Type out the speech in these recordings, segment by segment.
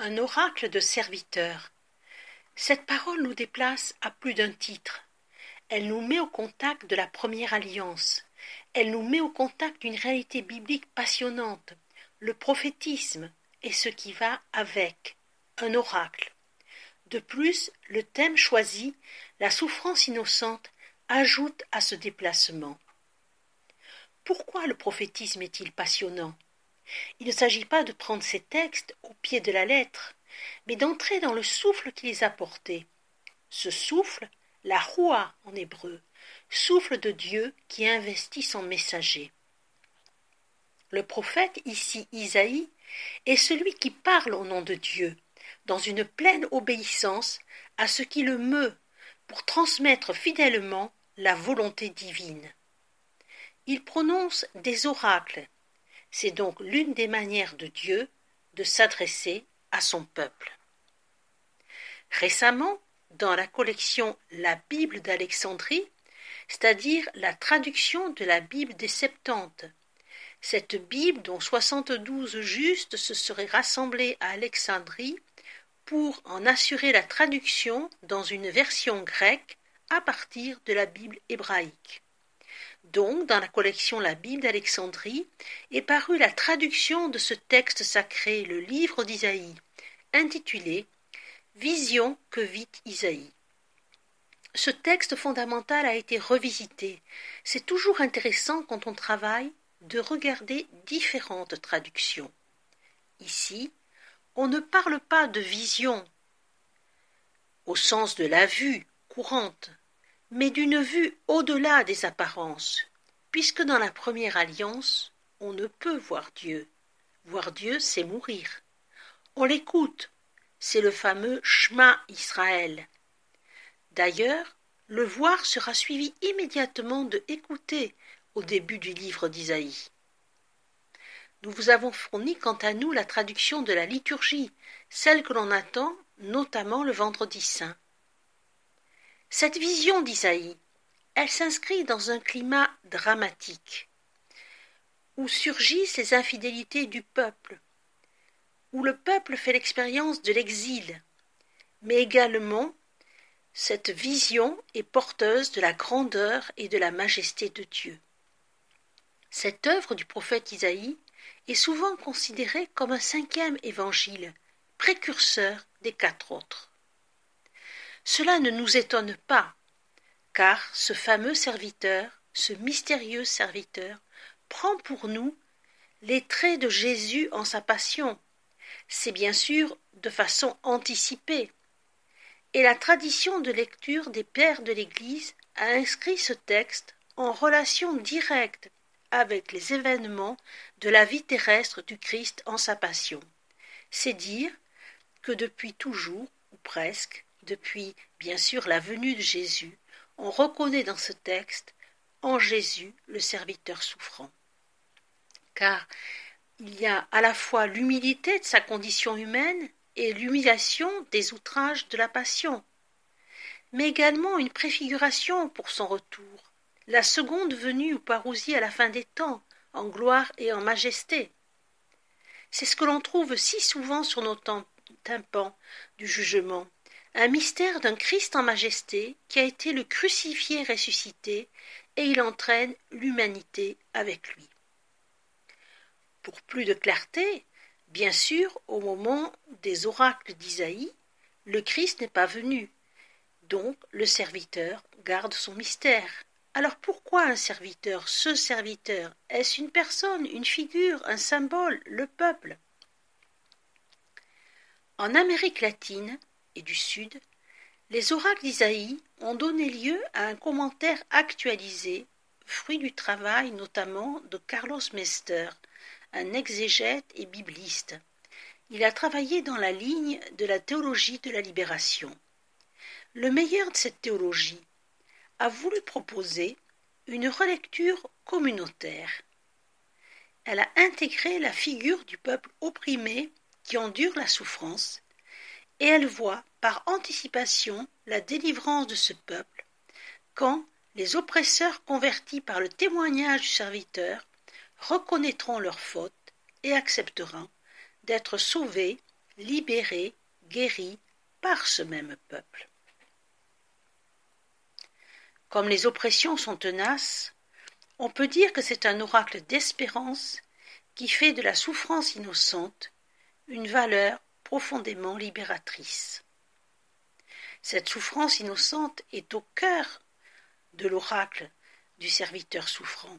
Un oracle de serviteur. Cette parole nous déplace à plus d'un titre. Elle nous met au contact de la première alliance. Elle nous met au contact d'une réalité biblique passionnante, le prophétisme et ce qui va avec, un oracle. De plus, le thème choisi, la souffrance innocente, ajoute à ce déplacement. Pourquoi le prophétisme est-il passionnant? Il ne s'agit pas de prendre ces textes au pied de la lettre, mais d'entrer dans le souffle qui les a portés. Ce souffle, la roua en hébreu, souffle de Dieu qui investit son messager. Le prophète, ici Isaïe, est celui qui parle au nom de Dieu, dans une pleine obéissance à ce qui le meut, pour transmettre fidèlement la volonté divine. Il prononce des oracles, c'est donc l'une des manières de Dieu de s'adresser à son peuple. Récemment, dans la collection La Bible d'Alexandrie, c'est-à-dire la traduction de la Bible des Septante, cette Bible dont soixante-douze justes se seraient rassemblés à Alexandrie pour en assurer la traduction dans une version grecque à partir de la Bible hébraïque. Donc, dans la collection La Bible d'Alexandrie est parue la traduction de ce texte sacré, le livre d'Isaïe, intitulé Vision que vit Isaïe. Ce texte fondamental a été revisité. C'est toujours intéressant quand on travaille de regarder différentes traductions. Ici, on ne parle pas de vision au sens de la vue courante, mais d'une vue au-delà des apparences, puisque dans la première alliance, on ne peut voir Dieu. Voir Dieu, c'est mourir. On l'écoute, c'est le fameux Shema Israël. D'ailleurs, le voir sera suivi immédiatement de écouter au début du livre d'Isaïe. Nous vous avons fourni quant à nous la traduction de la liturgie, celle que l'on attend notamment le vendredi saint. Cette vision d'Isaïe, elle s'inscrit dans un climat dramatique, où surgissent les infidélités du peuple, où le peuple fait l'expérience de l'exil, mais également cette vision est porteuse de la grandeur et de la majesté de Dieu. Cette œuvre du prophète Isaïe est souvent considérée comme un cinquième évangile, précurseur des quatre autres. Cela ne nous étonne pas, car ce fameux serviteur, ce mystérieux serviteur, prend pour nous les traits de Jésus en sa passion. C'est bien sûr de façon anticipée. Et la tradition de lecture des pères de l'Église a inscrit ce texte en relation directe avec les événements de la vie terrestre du Christ en sa passion. C'est dire que depuis toujours, ou presque, depuis bien sûr la venue de Jésus, on reconnaît dans ce texte en Jésus le serviteur souffrant. Car il y a à la fois l'humilité de sa condition humaine et l'humiliation des outrages de la passion, mais également une préfiguration pour son retour, la seconde venue ou parousie à la fin des temps, en gloire et en majesté. C'est ce que l'on trouve si souvent sur nos tympans du jugement, un mystère d'un Christ en majesté qui a été le crucifié ressuscité, et il entraîne l'humanité avec lui. Pour plus de clarté, bien sûr, au moment des oracles d'Isaïe, le Christ n'est pas venu, donc le serviteur garde son mystère. Alors pourquoi un serviteur? Ce serviteur, est-ce une personne, une figure, un symbole, le peuple? En Amérique latine, du Sud, les oracles d'Isaïe ont donné lieu à un commentaire actualisé, fruit du travail notamment de Carlos Mester, un exégète et bibliste. Il a travaillé dans la ligne de la théologie de la libération. Le meilleur de cette théologie a voulu proposer une relecture communautaire. Elle a intégré la figure du peuple opprimé qui endure la souffrance et elle voit par anticipation la délivrance de ce peuple, quand les oppresseurs convertis par le témoignage du serviteur reconnaîtront leurs fautes et accepteront d'être sauvés, libéré, guéri par ce même peuple. Comme les oppressions sont tenaces, on peut dire que c'est un oracle d'espérance qui fait de la souffrance innocente une valeur profondément libératrice. Cette souffrance innocente est au cœur de l'oracle du serviteur souffrant,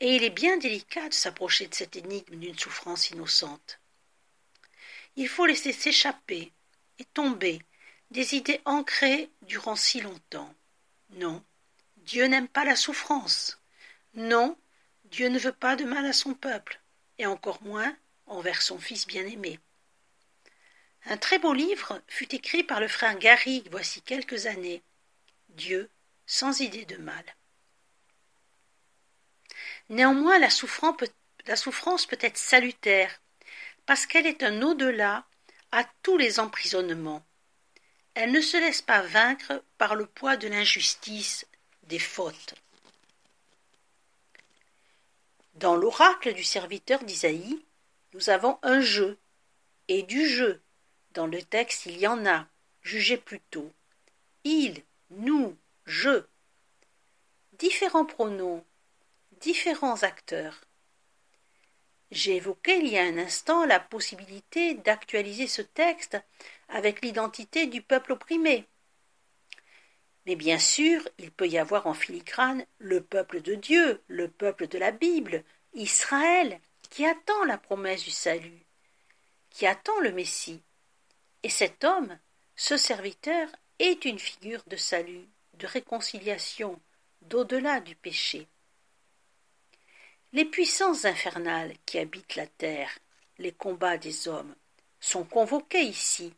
et il est bien délicat de s'approcher de cette énigme d'une souffrance innocente. Il faut laisser s'échapper et tomber des idées ancrées durant si longtemps. Non, Dieu n'aime pas la souffrance. Non, Dieu ne veut pas de mal à son peuple, et encore moins envers son Fils bien-aimé. Un très beau livre fut écrit par le frère Garrigue voici quelques années. Dieu sans idée de mal. Néanmoins, la souffrance peut, la souffrance peut être salutaire, parce qu'elle est un au-delà à tous les emprisonnements. Elle ne se laisse pas vaincre par le poids de l'injustice, des fautes. Dans l'oracle du serviteur d'Isaïe, nous avons un jeu, et du jeu. Dans le texte, il y en a, jugez plutôt. Il, nous, je. Différents pronoms, différents acteurs. J'ai évoqué il y a un instant la possibilité d'actualiser ce texte avec l'identité du peuple opprimé. Mais bien sûr, il peut y avoir en filigrane le peuple de Dieu, le peuple de la Bible, Israël, qui attend la promesse du salut, qui attend le Messie. Et cet homme, ce serviteur, est une figure de salut, de réconciliation, d'au-delà du péché. Les puissances infernales qui habitent la terre, les combats des hommes, sont convoqués ici.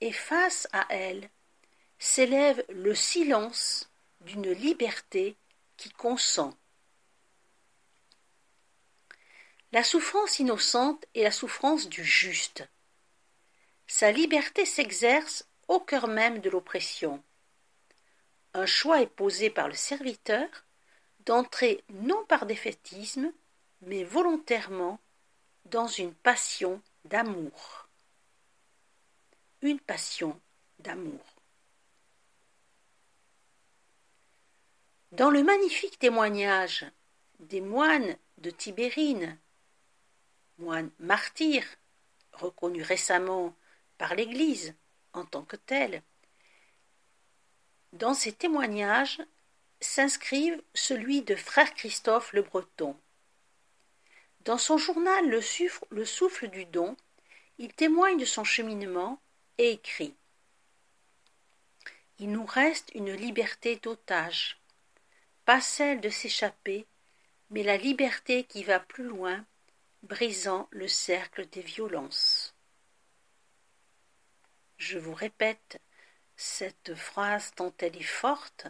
Et face à elles s'élève le silence d'une liberté qui consent La souffrance innocente est la souffrance du juste. Sa liberté s'exerce au cœur même de l'oppression. Un choix est posé par le serviteur d'entrer non par défaitisme, mais volontairement dans une passion d'amour. Une passion d'amour. Dans le magnifique témoignage des moines de Tibérine moine martyr, reconnu récemment l'Église en tant que tel. Dans ces témoignages s'inscrivent celui de frère Christophe le Breton. Dans son journal le, le souffle du don, il témoigne de son cheminement et écrit Il nous reste une liberté d'otage, pas celle de s'échapper, mais la liberté qui va plus loin brisant le cercle des violences. Je vous répète cette phrase tant elle est forte.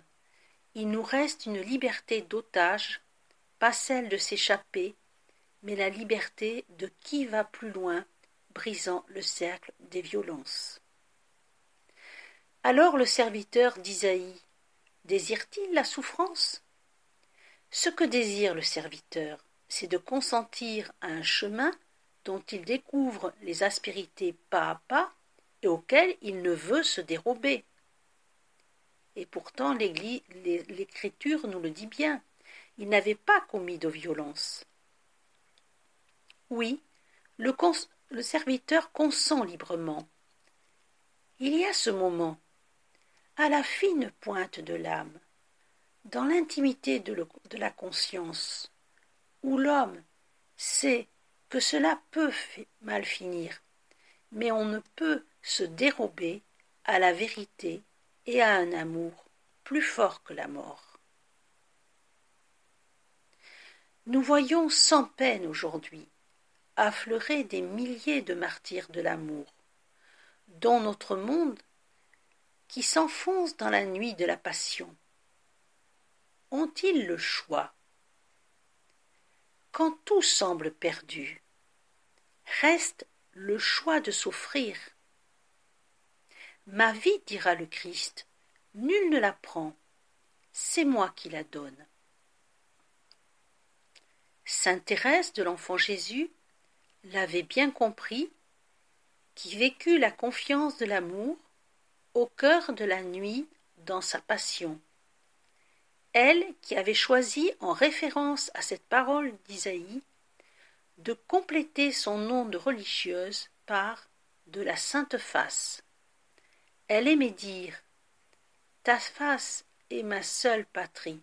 Il nous reste une liberté d'otage, pas celle de s'échapper, mais la liberté de qui va plus loin, brisant le cercle des violences. Alors le serviteur d'Isaïe désire-t-il la souffrance? Ce que désire le serviteur, c'est de consentir à un chemin dont il découvre les aspérités pas à pas et auquel il ne veut se dérober. Et pourtant l'Écriture nous le dit bien, il n'avait pas commis de violence. Oui, le, serviteur consent librement. Il y a ce moment, à la fine pointe de l'âme, dans l'intimité de, de la conscience, où l'homme sait que cela peut mal finir, mais on ne peut se dérober à la vérité et à un amour plus fort que la mort. Nous voyons sans peine aujourd'hui affleurer des milliers de martyrs de l'amour, dont notre monde qui s'enfonce dans la nuit de la passion. Ont-ils le choix? Quand tout semble perdu, reste le choix de souffrir. Ma vie, dira le Christ, nul ne la prend, c'est moi qui la donne. Sainte Thérèse de l'Enfant Jésus l'avait bien compris qui vécut la confiance de l'amour au cœur de la nuit dans sa passion. Elle qui avait choisi, en référence à cette parole d'Isaïe, de compléter son nom de religieuse par de la sainte face. Elle aimait dire Ta face est ma seule patrie.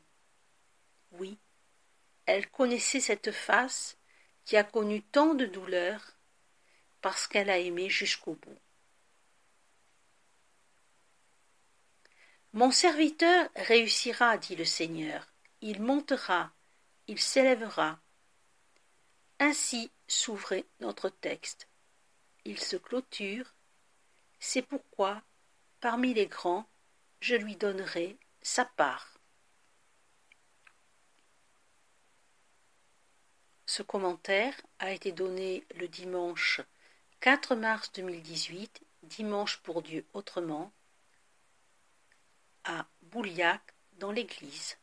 Oui, elle connaissait cette face qui a connu tant de douleurs parce qu'elle a aimé jusqu'au bout. Mon serviteur réussira, dit le Seigneur, il montera, il s'élèvera. Ainsi s'ouvrait notre texte. Il se clôture. C'est pourquoi, parmi les grands, je lui donnerai sa part. Ce commentaire a été donné le dimanche 4 mars 2018, dimanche pour Dieu autrement, à Bouliac dans l'église.